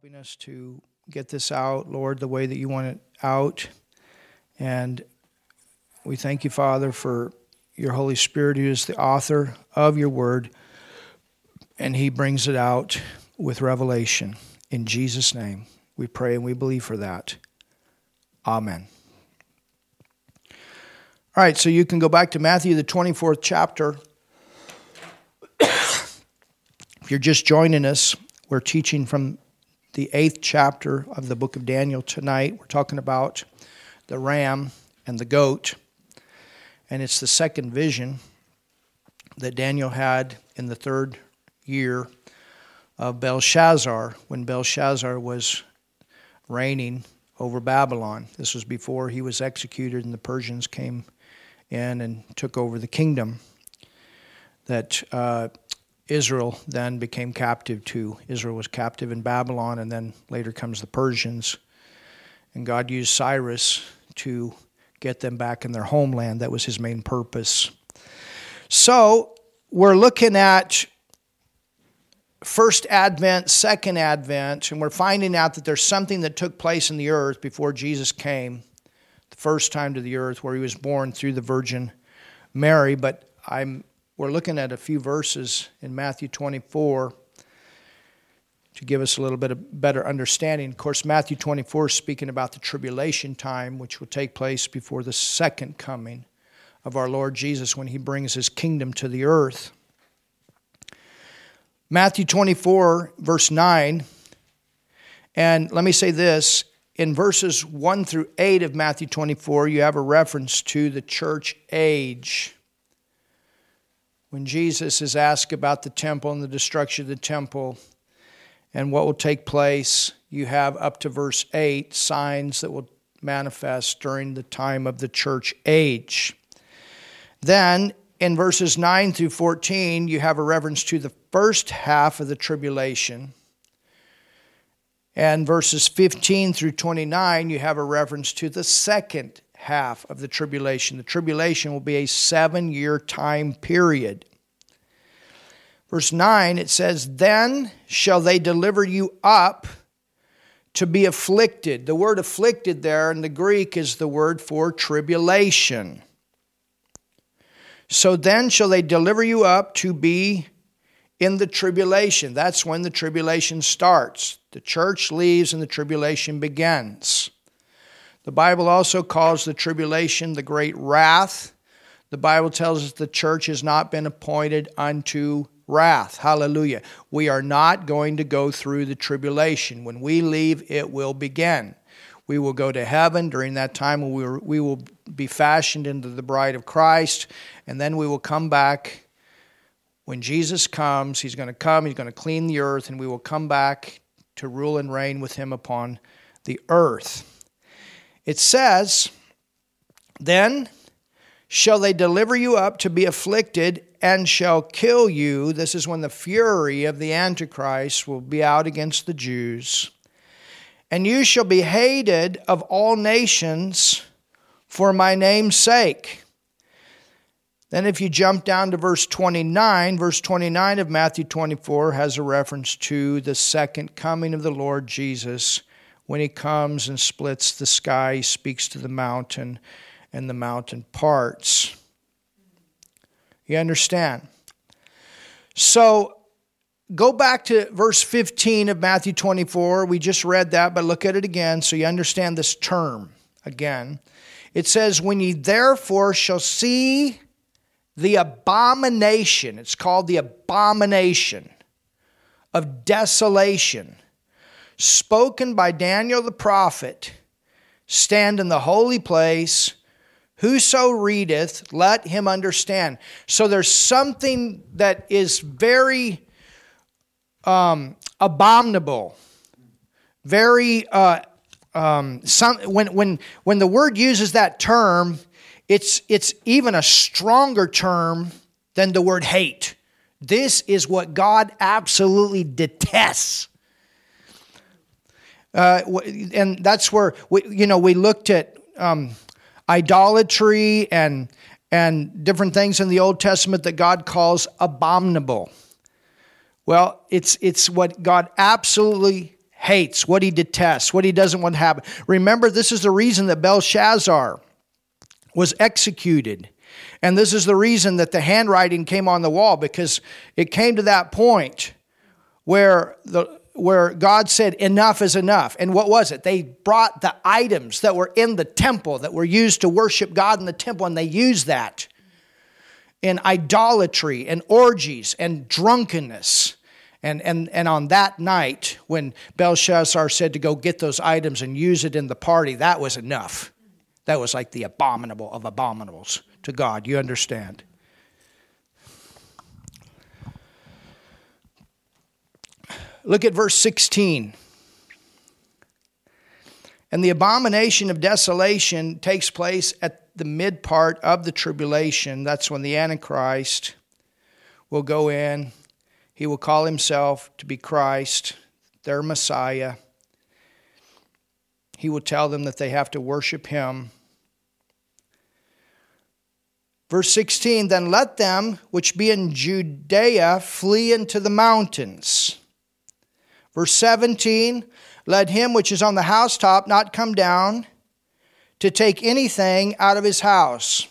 helping us to get this out, Lord, the way that you want it out. And we thank you, Father, for your Holy Spirit, who is the author of your word, and he brings it out with revelation. In Jesus' name, we pray and we believe for that. Amen. All right, so you can go back to Matthew, the 24th chapter. if you're just joining us, we're teaching from the eighth chapter of the book of Daniel tonight. We're talking about the ram and the goat. And it's the second vision that Daniel had in the third year of Belshazzar, when Belshazzar was reigning over Babylon. This was before he was executed and the Persians came in and took over the kingdom. That uh, Israel then became captive to. Israel was captive in Babylon, and then later comes the Persians. And God used Cyrus to get them back in their homeland. That was his main purpose. So we're looking at first advent, second advent, and we're finding out that there's something that took place in the earth before Jesus came the first time to the earth, where he was born through the Virgin Mary. But I'm we're looking at a few verses in Matthew 24 to give us a little bit of better understanding. Of course, Matthew 24 is speaking about the tribulation time, which will take place before the second coming of our Lord Jesus when he brings his kingdom to the earth. Matthew 24, verse 9. And let me say this in verses 1 through 8 of Matthew 24, you have a reference to the church age when Jesus is asked about the temple and the destruction of the temple and what will take place, you have up to verse 8 signs that will manifest during the time of the church age. Then in verses 9 through 14, you have a reference to the first half of the tribulation. And verses 15 through 29, you have a reference to the second half of the tribulation. The tribulation will be a seven year time period. Verse 9, it says, Then shall they deliver you up to be afflicted. The word afflicted there in the Greek is the word for tribulation. So then shall they deliver you up to be in the tribulation. That's when the tribulation starts. The church leaves and the tribulation begins. The Bible also calls the tribulation the great wrath. The Bible tells us the church has not been appointed unto wrath. Hallelujah. We are not going to go through the tribulation. When we leave, it will begin. We will go to heaven. During that time, we will be fashioned into the bride of Christ, and then we will come back. When Jesus comes, He's going to come, He's going to clean the earth, and we will come back to rule and reign with Him upon the earth. It says, Then shall they deliver you up to be afflicted and shall kill you. This is when the fury of the Antichrist will be out against the Jews. And you shall be hated of all nations for my name's sake. Then, if you jump down to verse 29, verse 29 of Matthew 24 has a reference to the second coming of the Lord Jesus when he comes and splits the sky, he speaks to the mountain, and the mountain parts. You understand? So go back to verse 15 of Matthew 24. We just read that, but look at it again so you understand this term again. It says, When ye therefore shall see the abomination, it's called the abomination of desolation, spoken by Daniel the prophet, stand in the holy place Whoso readeth, let him understand. So there's something that is very um, abominable, very uh, um, some, when when when the word uses that term, it's it's even a stronger term than the word hate. This is what God absolutely detests. Uh, and that's where we, you know we looked at um, idolatry and, and different things in the Old Testament that God calls abominable. Well, it's, it's what God absolutely hates, what he detests, what he doesn't want to happen. Remember, this is the reason that Belshazzar was executed. And this is the reason that the handwriting came on the wall because it came to that point where the where God said enough is enough. And what was it? They brought the items that were in the temple that were used to worship God in the temple and they used that in idolatry and orgies and drunkenness. And, and, and on that night, when Belshazzar said to go get those items and use it in the party, that was enough. That was like the abominable of abominables to God. You understand? Look at verse 16. And the abomination of desolation takes place at the mid part of the tribulation. That's when the Antichrist will go in he will call himself to be Christ, their Messiah. He will tell them that they have to worship him. Verse 16 Then let them which be in Judea flee into the mountains. Verse 17 Let him which is on the housetop not come down to take anything out of his house.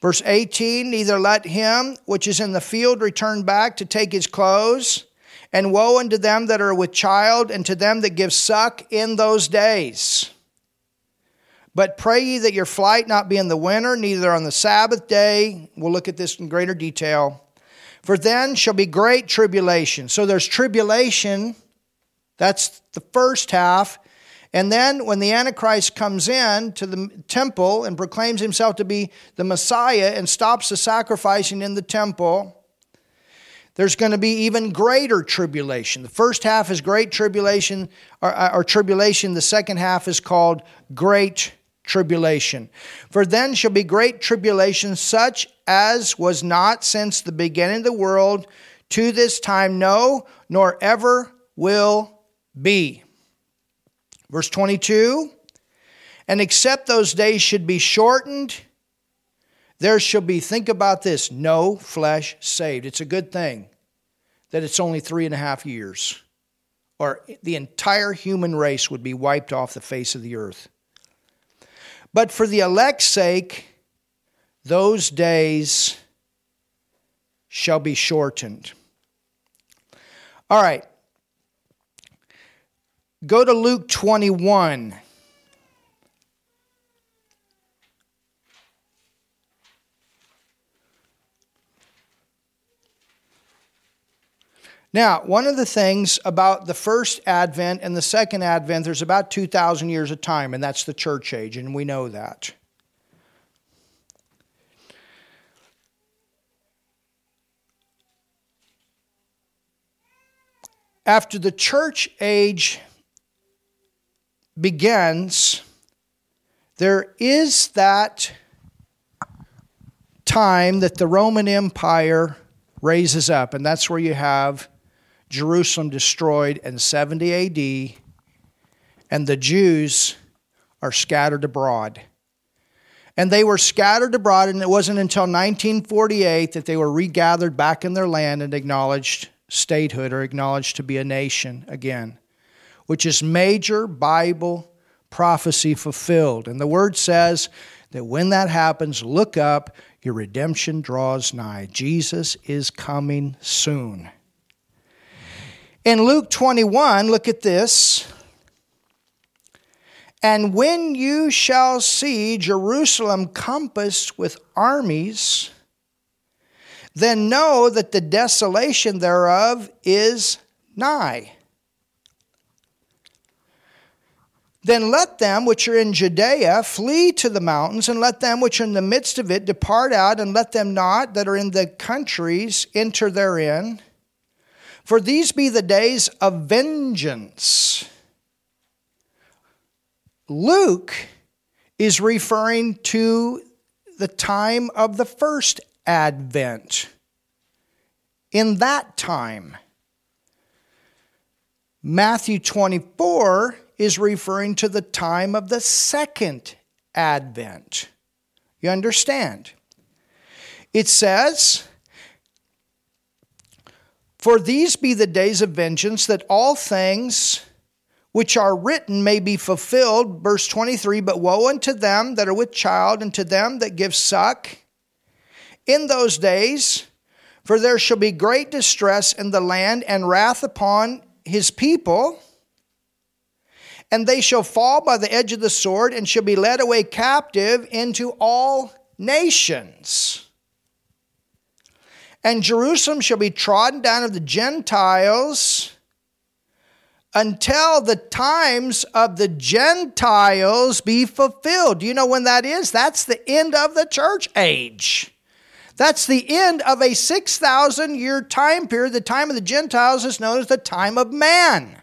Verse 18 Neither let him which is in the field return back to take his clothes, and woe unto them that are with child, and to them that give suck in those days. But pray ye that your flight not be in the winter, neither on the Sabbath day. We'll look at this in greater detail. For then shall be great tribulation. So there's tribulation, that's the first half. And then when the Antichrist comes in to the temple and proclaims himself to be the Messiah and stops the sacrificing in the temple, there's going to be even greater tribulation. The first half is great tribulation or, or tribulation, the second half is called great tribulation. For then shall be great tribulation, such as was not since the beginning of the world to this time, no, nor ever will be. Verse 22 And except those days should be shortened, there shall be, think about this, no flesh saved. It's a good thing that it's only three and a half years, or the entire human race would be wiped off the face of the earth. But for the elect's sake, those days shall be shortened. All right, Go to Luke 21. Now, one of the things about the first advent and the second advent, there's about 2,000 years of time, and that's the church age, and we know that. After the church age begins, there is that time that the Roman Empire raises up, and that's where you have Jerusalem destroyed in 70 AD, and the Jews are scattered abroad. And they were scattered abroad, and it wasn't until 1948 that they were regathered back in their land and acknowledged statehood or acknowledged to be a nation again which is major Bible prophecy fulfilled. And the word says that when that happens, look up, your redemption draws nigh. Jesus is coming soon. In Luke 21, look at this. And when you shall see Jerusalem compassed with armies, then know that the desolation thereof is nigh. Then let them which are in Judea flee to the mountains, and let them which are in the midst of it depart out, and let them not that are in the countries enter therein. For these be the days of vengeance. Luke is referring to the time of the first advent. In that time, Matthew 24 is referring to the time of the second advent. You understand? It says, For these be the days of vengeance, that all things which are written may be fulfilled. Verse 23 But woe unto them that are with child, and to them that give suck in those days, for there shall be great distress in the land, and wrath upon his people. And they shall fall by the edge of the sword, and shall be led away captive into all nations. And Jerusalem shall be trodden down of the Gentiles until the times of the Gentiles be fulfilled. Do you know when that is? That's the end of the church age. That's the end of a 6,000 year time period. The time of the Gentiles is known as the time of man.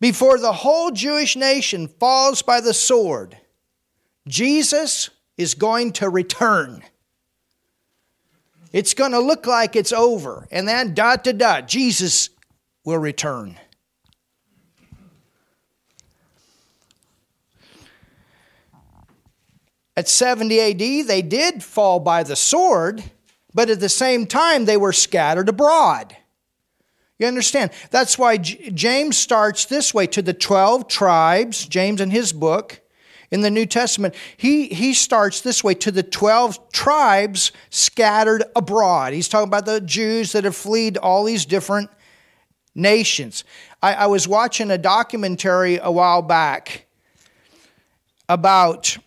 Before the whole Jewish nation falls by the sword, Jesus is going to return. It's going to look like it's over, and then dot to dot, Jesus will return. At 70 AD, they did fall by the sword, but at the same time, they were scattered abroad. You understand? That's why James starts this way to the 12 tribes, James in his book in the New Testament, he, he starts this way to the 12 tribes scattered abroad. He's talking about the Jews that have fled all these different nations. I, I was watching a documentary a while back about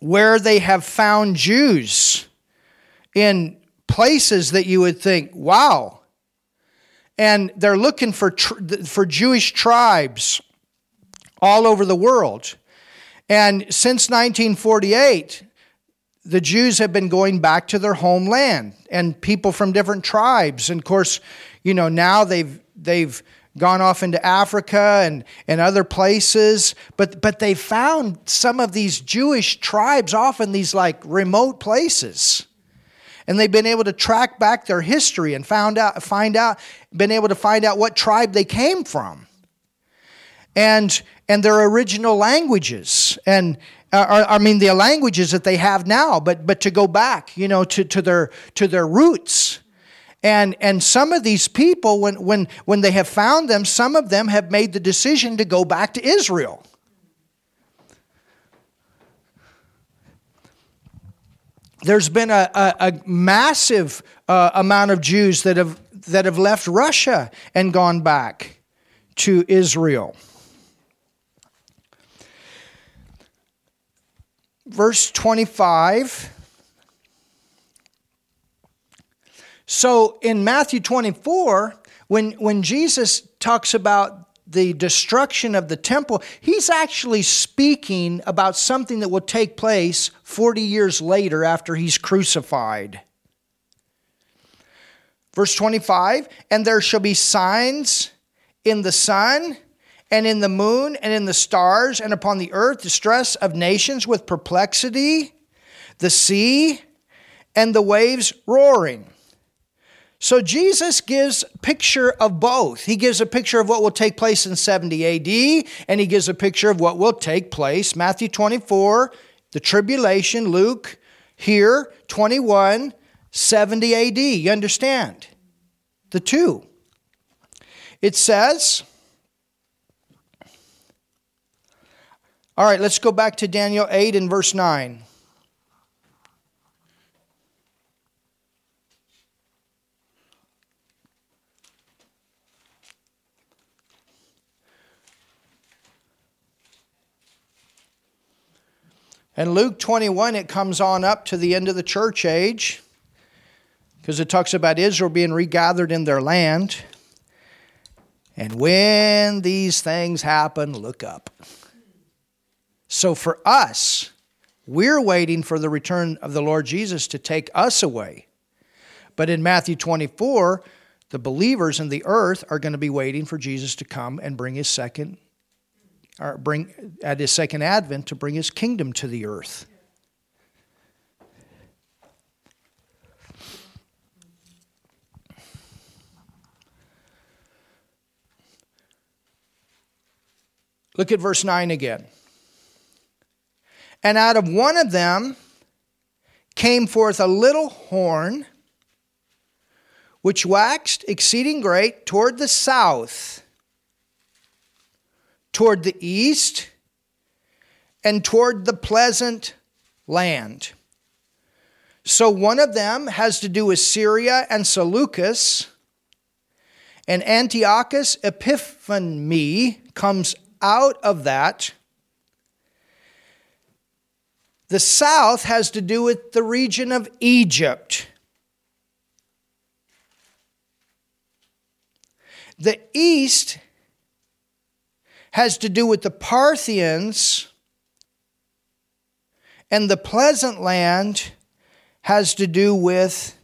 where they have found Jews in places that you would think, wow, and they're looking for, for Jewish tribes all over the world. And since 1948, the Jews have been going back to their homeland and people from different tribes. And of course, you know, now they've, they've gone off into Africa and, and other places, but, but they found some of these Jewish tribes off in these like remote places and they've been able to track back their history and found out, find out, been able to find out what tribe they came from, and and their original languages, and uh, I mean the languages that they have now, but but to go back, you know, to, to their to their roots. And, and some of these people, when, when, when they have found them, some of them have made the decision to go back to Israel. There's been a, a, a massive uh, amount of Jews that have, that have left Russia and gone back to Israel. Verse 25. So in Matthew 24, when, when Jesus talks about the destruction of the temple, he's actually speaking about something that will take place 40 years later after he's crucified. Verse 25, and there shall be signs in the sun and in the moon and in the stars and upon the earth, distress of nations with perplexity, the sea and the waves roaring. So Jesus gives picture of both. He gives a picture of what will take place in 70 AD and he gives a picture of what will take place Matthew 24, the tribulation, Luke here 21, 70 AD. You understand? The two. It says All right, let's go back to Daniel 8 and verse 9. And Luke 21, it comes on up to the end of the church age because it talks about Israel being regathered in their land. And when these things happen, look up. So for us, we're waiting for the return of the Lord Jesus to take us away. But in Matthew 24, the believers in the earth are going to be waiting for Jesus to come and bring his second or bring at his second advent to bring his kingdom to the earth. Look at verse 9 again. And out of one of them came forth a little horn, which waxed exceeding great toward the south, toward the east, and toward the pleasant land. So one of them has to do with Syria and Seleucus, and Antiochus Epiphanes comes out of that. The south has to do with the region of Egypt. The east has to do with the Parthians, and the pleasant land has to do with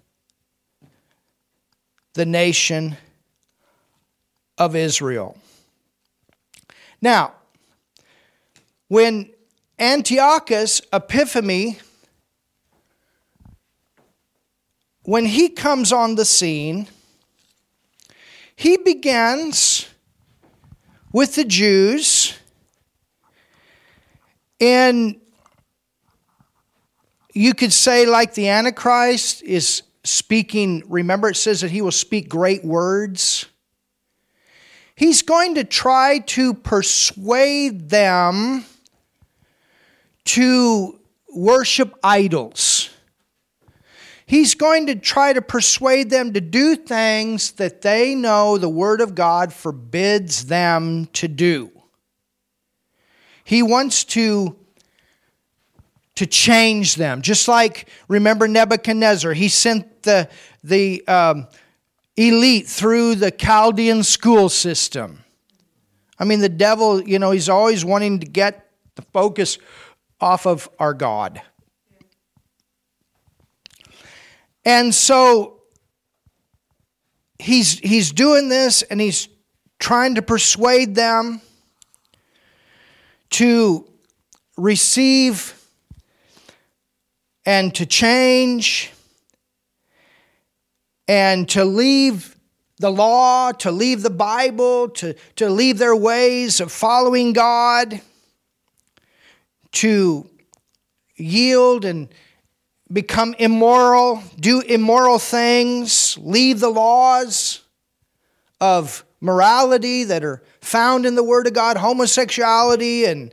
the nation of Israel. Now, when Antiochus Epiphanes, when he comes on the scene, he begins with the Jews and you could say like the antichrist is speaking remember it says that he will speak great words he's going to try to persuade them to worship idols. He's going to try to persuade them to do things that they know the Word of God forbids them to do. He wants to, to change them. Just like, remember Nebuchadnezzar, he sent the, the um, elite through the Chaldean school system. I mean, the devil, you know, he's always wanting to get the focus off of our God. And so he's, he's doing this and he's trying to persuade them to receive and to change and to leave the law, to leave the Bible, to, to leave their ways of following God, to yield and become immoral, do immoral things, leave the laws of morality that are found in the Word of God, homosexuality and,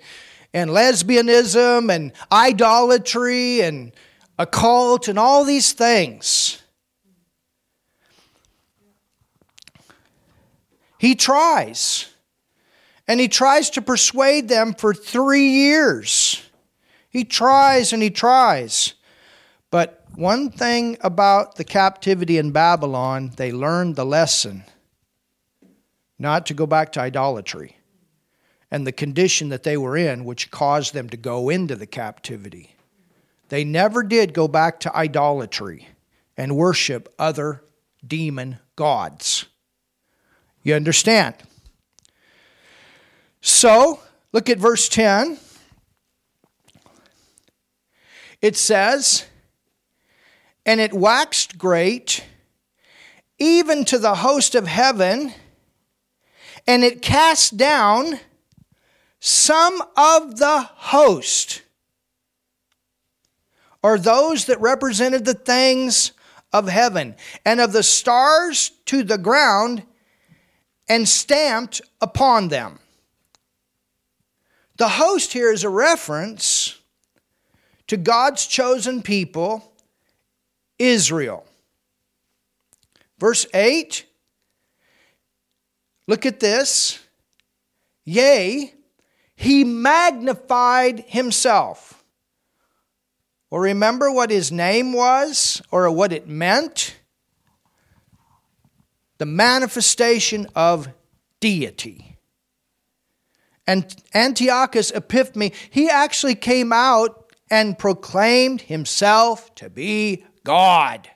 and lesbianism and idolatry and occult and all these things. He tries. And he tries to persuade them for three years. He tries and he tries. But one thing about the captivity in Babylon, they learned the lesson not to go back to idolatry and the condition that they were in, which caused them to go into the captivity. They never did go back to idolatry and worship other demon gods. You understand? So, look at verse 10. It says, And it waxed great, even to the host of heaven, and it cast down some of the host, or those that represented the things of heaven, and of the stars to the ground, and stamped upon them. The host here is a reference to God's chosen people, Israel. Verse 8, look at this. Yea, he magnified himself. Well, remember what his name was or what it meant? the manifestation of deity. And Antiochus Epiphanes, he actually came out and proclaimed himself to be God.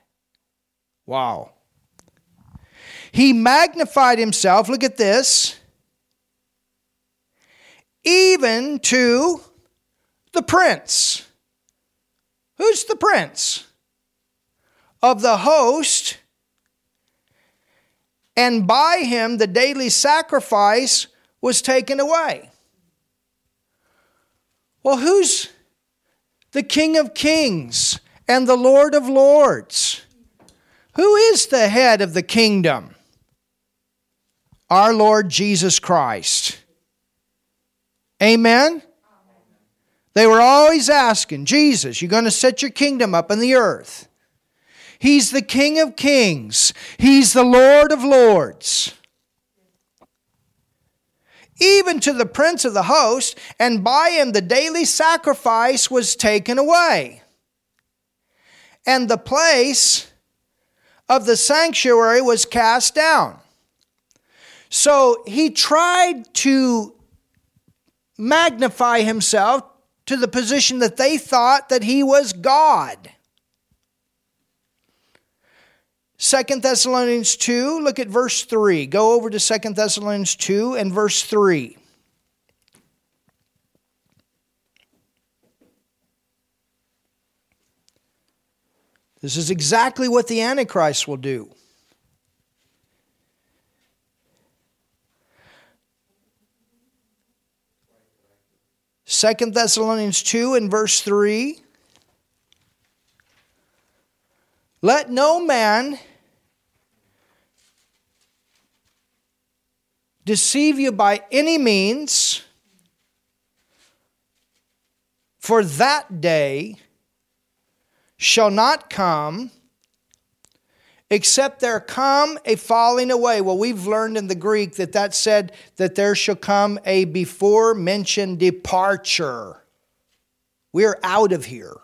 Wow. He magnified himself, look at this, even to the prince. Who's the prince? Of the host and by him the daily sacrifice was taken away. Well, who's the King of Kings and the Lord of Lords? Who is the head of the kingdom? Our Lord Jesus Christ. Amen? They were always asking, Jesus, you're going to set your kingdom up in the earth. He's the King of kings, He's the Lord of lords. Even to the prince of the host, and by him the daily sacrifice was taken away. And the place of the sanctuary was cast down. So he tried to magnify himself to the position that they thought that he was God. Second Thessalonians 2, look at verse 3. Go over to Second Thessalonians 2 and verse 3. This is exactly what the Antichrist will do. Second Thessalonians 2 and verse 3. Let no man deceive you by any means, for that day shall not come except there come a falling away. Well, we've learned in the Greek that that said that there shall come a before mentioned departure. We're out of here.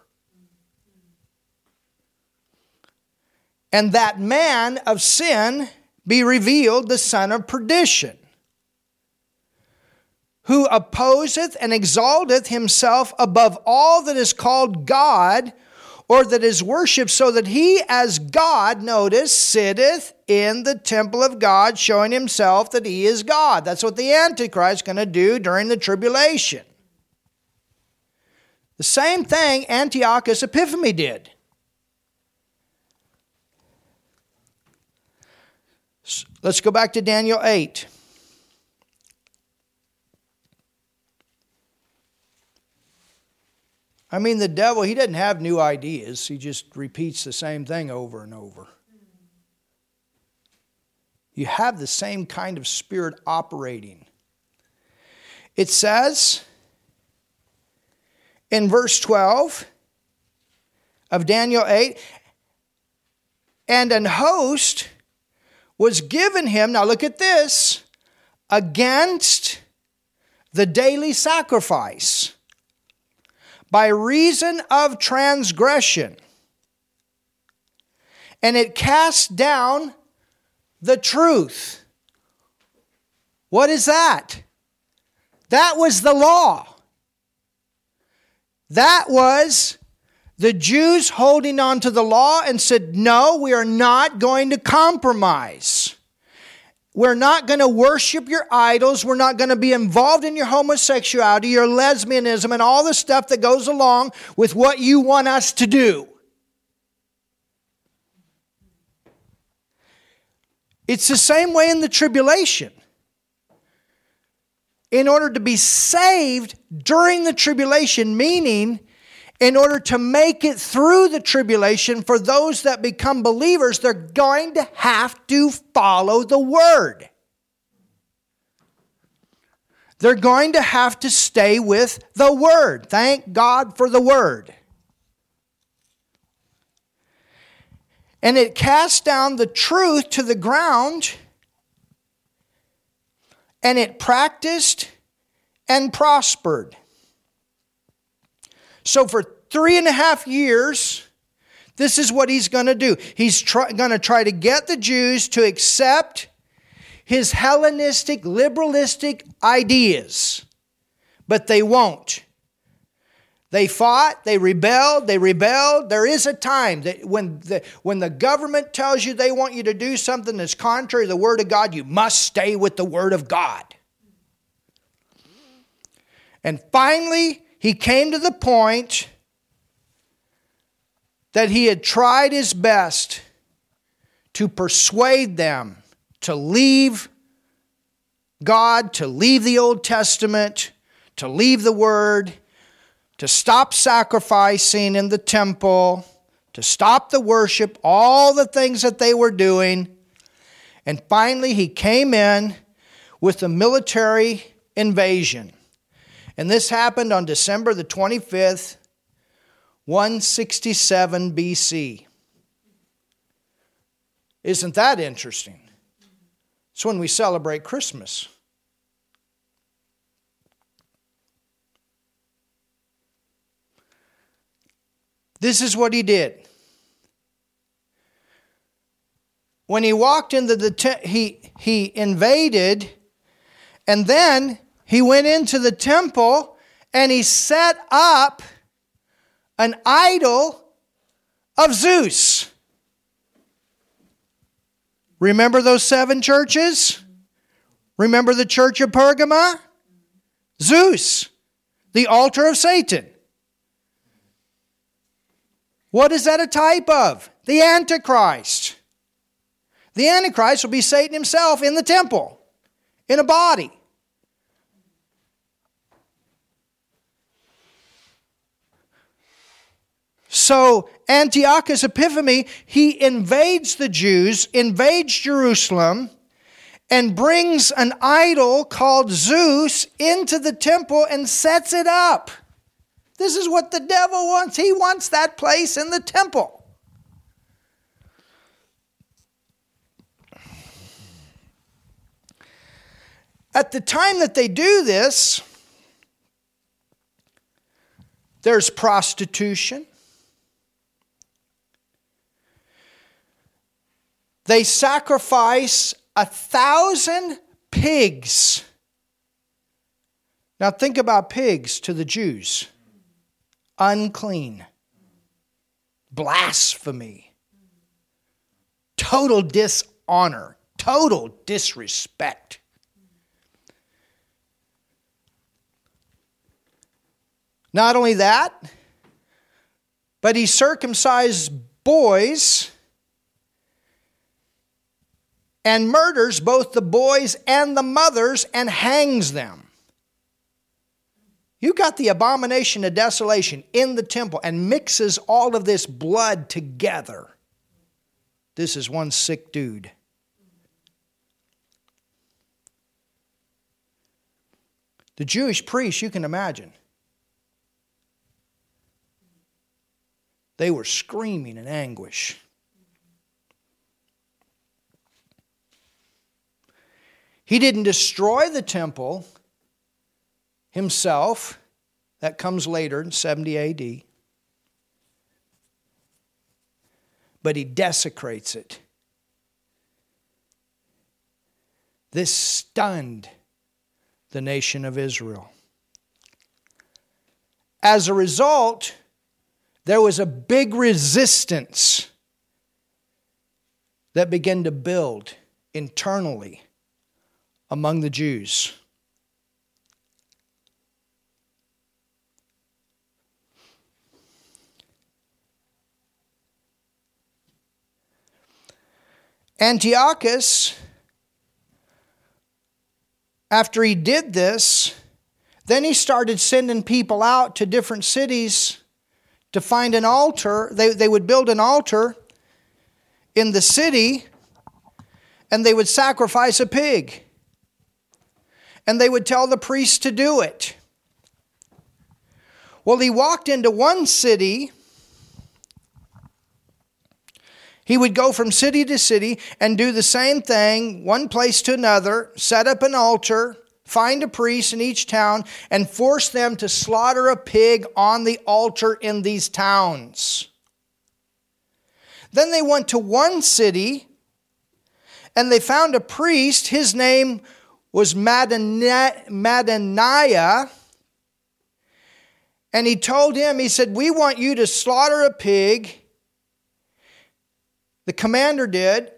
And that man of sin be revealed, the son of perdition, who opposeth and exalteth himself above all that is called God or that is worshipped, so that he, as God, notice, sitteth in the temple of God, showing himself that he is God. That's what the Antichrist is going to do during the tribulation. The same thing Antiochus Epiphanes did. Let's go back to Daniel 8. I mean, the devil, he doesn't have new ideas, he just repeats the same thing over and over. You have the same kind of spirit operating. It says in verse 12 of Daniel 8, and an host was given him, now look at this, against the daily sacrifice by reason of transgression. And it cast down the truth. What is that? That was the law. That was the Jews holding on to the law and said, No, we are not going to compromise. We're not going to worship your idols. We're not going to be involved in your homosexuality, your lesbianism, and all the stuff that goes along with what you want us to do. It's the same way in the tribulation. In order to be saved during the tribulation, meaning in order to make it through the tribulation, for those that become believers, they're going to have to follow the word. They're going to have to stay with the word. Thank God for the word. And it cast down the truth to the ground, and it practiced and prospered. So for three and a half years, this is what he's going to do. He's try, going to try to get the Jews to accept his Hellenistic, liberalistic ideas, but they won't. They fought, they rebelled, they rebelled. There is a time that when the, when the government tells you they want you to do something that's contrary to the Word of God, you must stay with the Word of God. And finally, he came to the point that he had tried his best to persuade them to leave God, to leave the Old Testament, to leave the Word, to stop sacrificing in the temple, to stop the worship, all the things that they were doing. And finally, he came in with a military invasion. And this happened on December the 25th, 167 BC. Isn't that interesting? It's when we celebrate Christmas. This is what he did. When he walked into the te- he he invaded and then he went into the temple and he set up an idol of Zeus. Remember those seven churches? Remember the church of Pergama? Zeus, the altar of Satan. What is that a type of? The Antichrist. The Antichrist will be Satan himself in the temple, in a body. So Antiochus Epiphanes, he invades the Jews, invades Jerusalem, and brings an idol called Zeus into the temple and sets it up. This is what the devil wants. He wants that place in the temple. At the time that they do this, there's prostitution. They sacrifice a thousand pigs. Now, think about pigs to the Jews unclean, blasphemy, total dishonor, total disrespect. Not only that, but he circumcised boys and murders both the boys and the mothers and hangs them. You got the abomination of desolation in the temple and mixes all of this blood together. This is one sick dude. The Jewish priests, you can imagine, they were screaming in anguish. He didn't destroy the temple himself. That comes later in 70 AD. But he desecrates it. This stunned the nation of Israel. As a result, there was a big resistance that began to build internally among the Jews. Antiochus, after he did this, then he started sending people out to different cities to find an altar. They, they would build an altar in the city and they would sacrifice a pig. And they would tell the priest to do it. Well, he walked into one city He would go from city to city and do the same thing, one place to another, set up an altar, find a priest in each town, and force them to slaughter a pig on the altar in these towns. Then they went to one city and they found a priest. His name was Mattaniah. And he told him, he said, We want you to slaughter a pig the commander did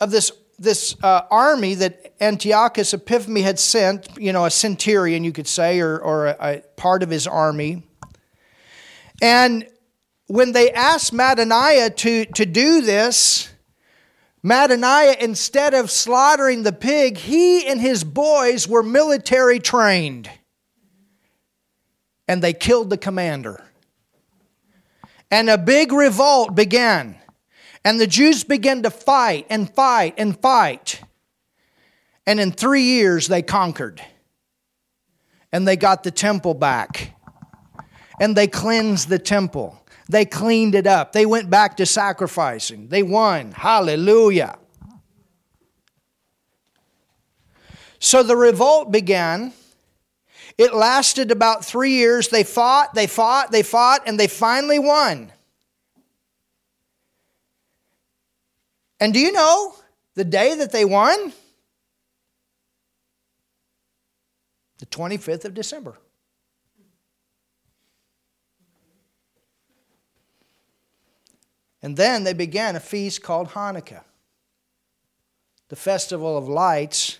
of this, this uh, army that Antiochus Epiphanes had sent, you know, a centurion, you could say, or, or a, a part of his army. And when they asked Mattaniah to, to do this, Mattaniah, instead of slaughtering the pig, he and his boys were military trained. and they killed the commander. And a big revolt began. And the Jews began to fight and fight and fight. And in three years, they conquered. And they got the temple back. And they cleansed the temple. They cleaned it up. They went back to sacrificing. They won. Hallelujah. So the revolt began. It lasted about three years. They fought, they fought, they fought, and they finally won. And do you know the day that they won? The 25th of December. And then they began a feast called Hanukkah, the festival of lights,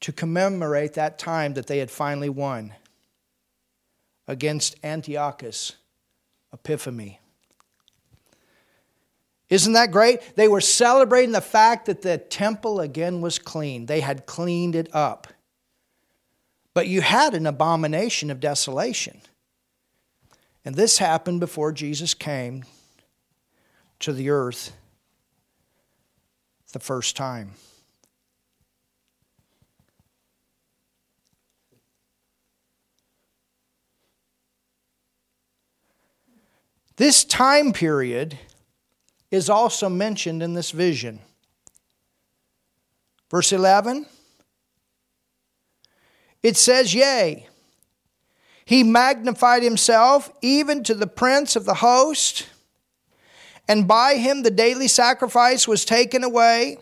to commemorate that time that they had finally won against Antiochus Epiphanes. Isn't that great? They were celebrating the fact that the temple again was clean. They had cleaned it up. But you had an abomination of desolation. And this happened before Jesus came to the earth the first time. This time period is also mentioned in this vision. Verse 11 it says, Yea, he magnified himself even to the prince of the host, and by him the daily sacrifice was taken away,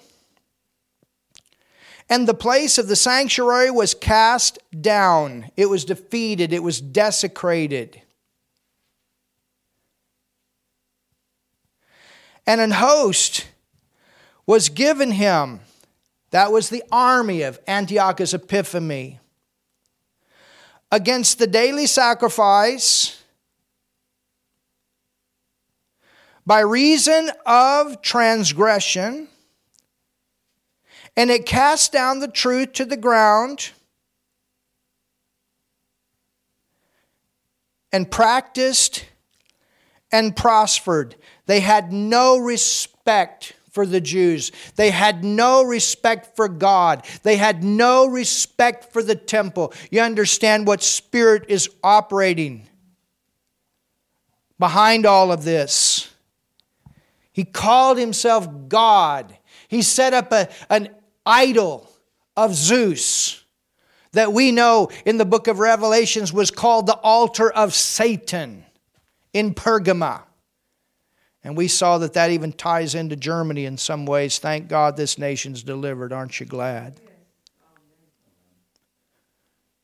and the place of the sanctuary was cast down. It was defeated, it was desecrated. and an host was given him. That was the army of Antiochus Epiphanes. Against the daily sacrifice, by reason of transgression, and it cast down the truth to the ground and practiced and prospered. They had no respect for the Jews. They had no respect for God. They had no respect for the temple. You understand what spirit is operating behind all of this. He called himself God. He set up a, an idol of Zeus that we know in the book of Revelations was called the altar of Satan in Pergamum. And we saw that that even ties into Germany in some ways. Thank God this nation's delivered. Aren't you glad? It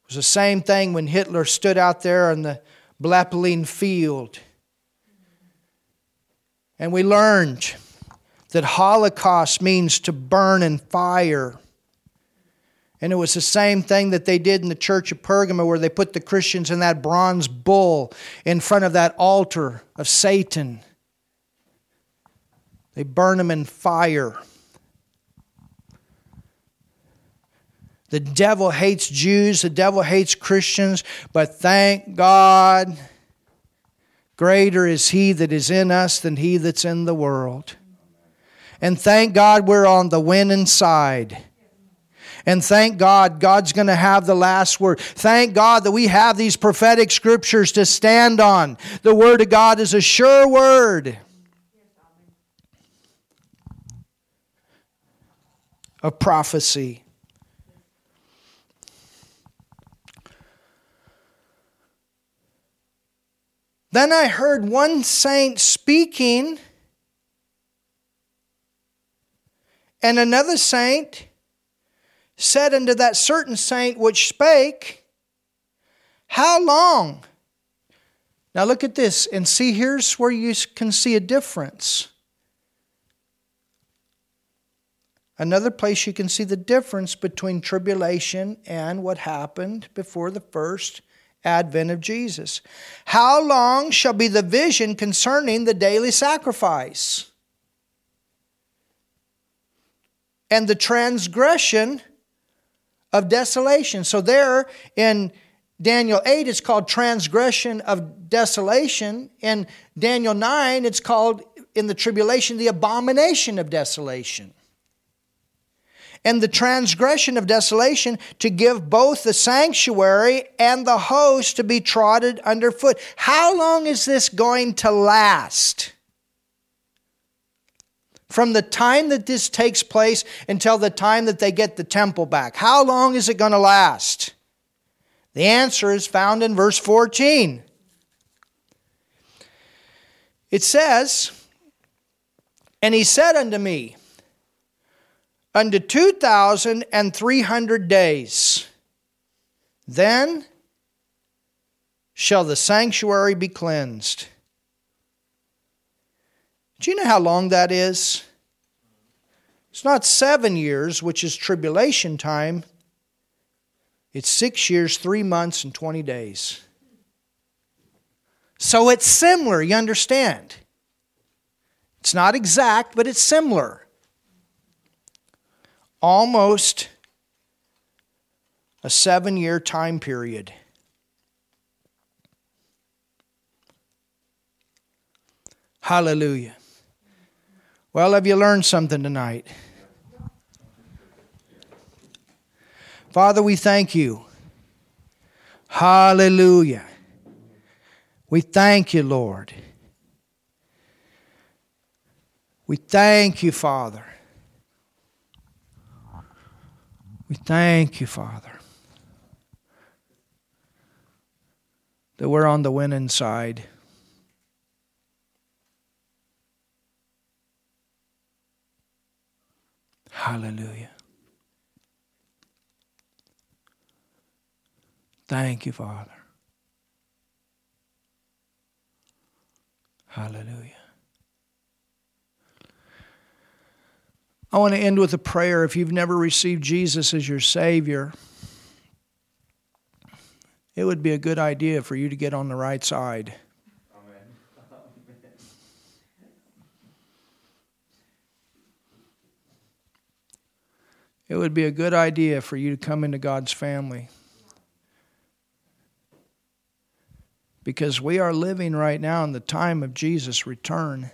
was the same thing when Hitler stood out there in the Zeppelin field. And we learned that Holocaust means to burn in fire. And it was the same thing that they did in the church of Pergamum, where they put the Christians in that bronze bull in front of that altar of Satan. They burn them in fire. The devil hates Jews, the devil hates Christians, but thank God, greater is he that is in us than he that's in the world. And thank God we're on the winning side. And thank God, God's going to have the last word. Thank God that we have these prophetic scriptures to stand on. The Word of God is a sure word. Of prophecy. Then I heard one saint speaking, and another saint said unto that certain saint which spake, How long? Now look at this and see, here's where you can see a difference. Another place you can see the difference between tribulation and what happened before the first advent of Jesus. How long shall be the vision concerning the daily sacrifice? And the transgression of desolation. So, there in Daniel 8, it's called transgression of desolation. In Daniel 9, it's called, in the tribulation, the abomination of desolation. And the transgression of desolation to give both the sanctuary and the host to be trodden underfoot. How long is this going to last? From the time that this takes place until the time that they get the temple back. How long is it going to last? The answer is found in verse 14. It says, And he said unto me, Unto 2,300 days, then shall the sanctuary be cleansed. Do you know how long that is? It's not seven years, which is tribulation time. It's six years, three months, and 20 days. So it's similar, you understand. It's not exact, but it's similar. Almost a seven year time period. Hallelujah. Well, have you learned something tonight? Father, we thank you. Hallelujah. We thank you, Lord. We thank you, Father. We thank you, Father, that we're on the winning side. Hallelujah. Thank you, Father. Hallelujah. I want to end with a prayer. If you've never received Jesus as your Savior, it would be a good idea for you to get on the right side. It would be a good idea for you to come into God's family. because we are living right now in the time of Jesus' return.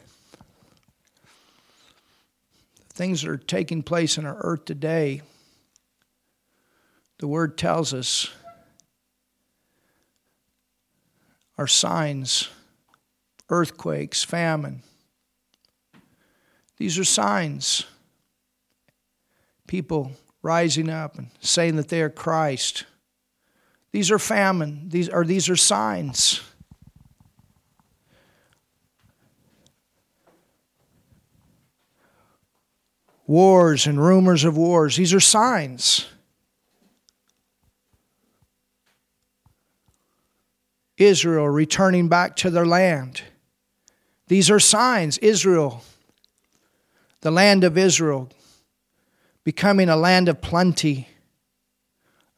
Things that are taking place in our earth today, the Word tells us, are signs earthquakes, famine. These are signs. People rising up and saying that they are Christ. These are famine. These are these are signs. Wars and rumors of wars. These are signs. Israel returning back to their land. These are signs. Israel, the land of Israel, becoming a land of plenty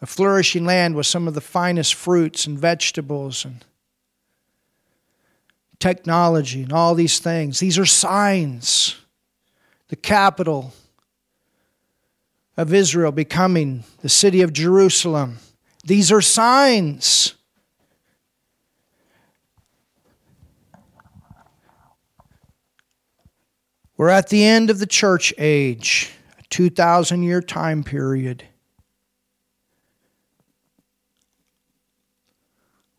a flourishing land with some of the finest fruits and vegetables and technology and all these things. These are signs. The capital of Israel becoming the city of Jerusalem. These are signs. We're at the end of the church age, a 2,000 year time period.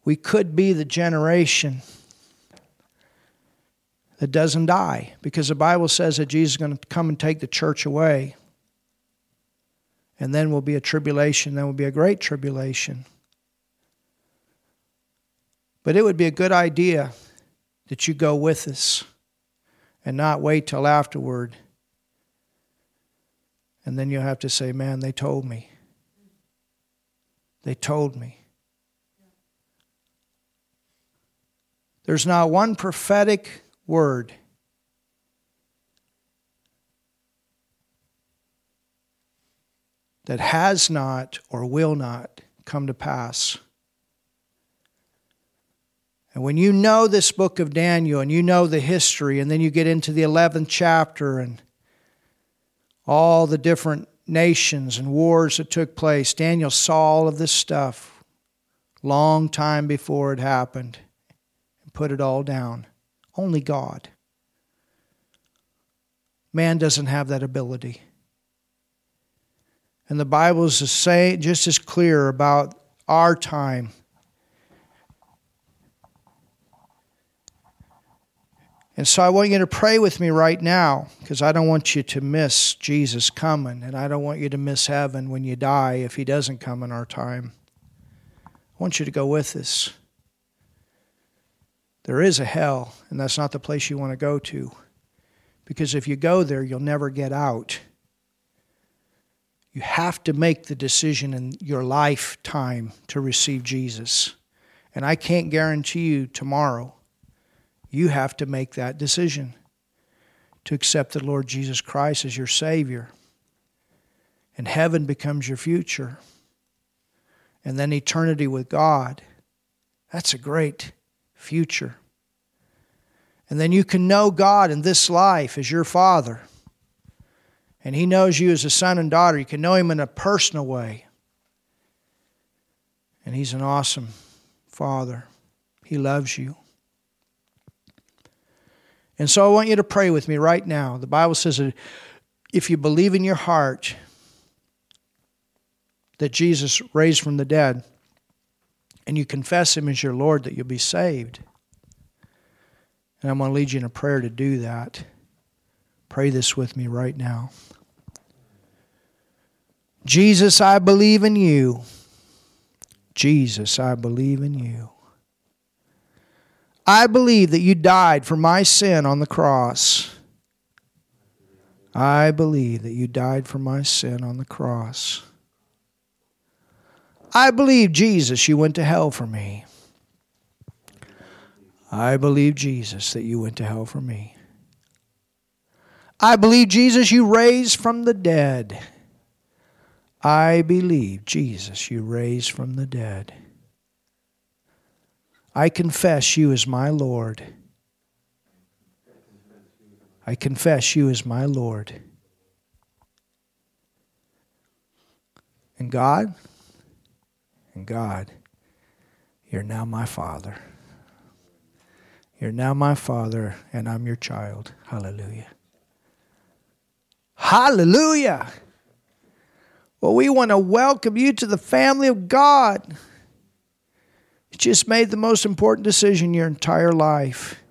we could be the generation that doesn't die because the Bible says that Jesus is going to come and take the church away. And then will be a tribulation, then will be a great tribulation. But it would be a good idea that you go with us and not wait till afterward. And then you'll have to say, Man, they told me. They told me. There's not one prophetic word that has not or will not come to pass. And when you know this book of Daniel and you know the history, and then you get into the 11th chapter and all the different nations and wars that took place, Daniel saw all of this stuff long time before it happened and put it all down. Only God. Man doesn't have that ability. And the Bible is just as clear about our time. And so I want you to pray with me right now because I don't want you to miss Jesus coming and I don't want you to miss heaven when you die if he doesn't come in our time. I want you to go with us. There is a hell, and that's not the place you want to go to because if you go there, you'll never get out. You have to make the decision in your lifetime to receive Jesus. And I can't guarantee you tomorrow. You have to make that decision to accept the Lord Jesus Christ as your Savior. And heaven becomes your future. And then eternity with God. That's a great future. And then you can know God in this life as your Father and He knows you as a son and daughter. You can know Him in a personal way. And He's an awesome Father. He loves you. And so I want you to pray with me right now. The Bible says that if you believe in your heart that Jesus raised from the dead, and you confess Him as your Lord, that you'll be saved. And I'm going to lead you in a prayer to do that. Pray this with me right now. Jesus, I believe in you. Jesus, I believe in you. I believe that you died for my sin on the cross. I believe that you died for my sin on the cross. I believe, Jesus, you went to hell for me. I believe, Jesus, that you went to hell for me. I believe, Jesus, you raised from the dead. I believe, Jesus, you raised from the dead. I confess you as my Lord. I confess you as my Lord. And God, and God, you're now my Father. You're now my Father, and I'm your child. Hallelujah. Hallelujah. Well, we want to welcome you to the family of God. You just made the most important decision your entire life.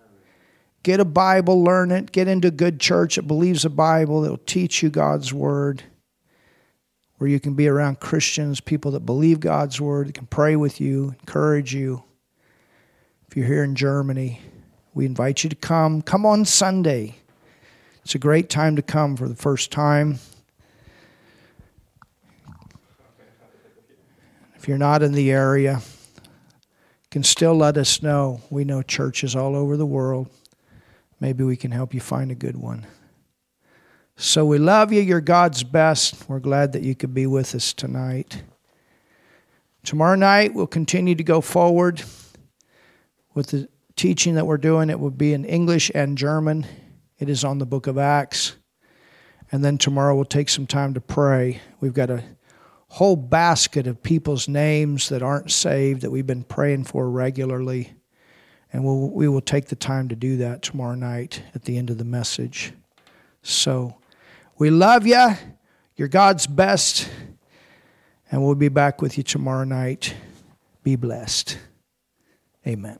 Get a Bible, learn it, get into a good church that believes the Bible, that will teach you God's Word, where you can be around Christians, people that believe God's Word, that can pray with you, encourage you. If you're here in Germany, we invite you to come. Come on Sunday. It's a great time to come for the first time. If you're not in the area, can still let us know. We know churches all over the world. Maybe we can help you find a good one. So we love you. You're God's best. We're glad that you could be with us tonight. Tomorrow night, we'll continue to go forward with the teaching that we're doing. It will be in English and German. It is on the book of Acts. And then tomorrow, we'll take some time to pray. We've got a whole basket of people's names that aren't saved that we've been praying for regularly. And we'll, we will take the time to do that tomorrow night at the end of the message. So we love you. You're God's best. And we'll be back with you tomorrow night. Be blessed. Amen.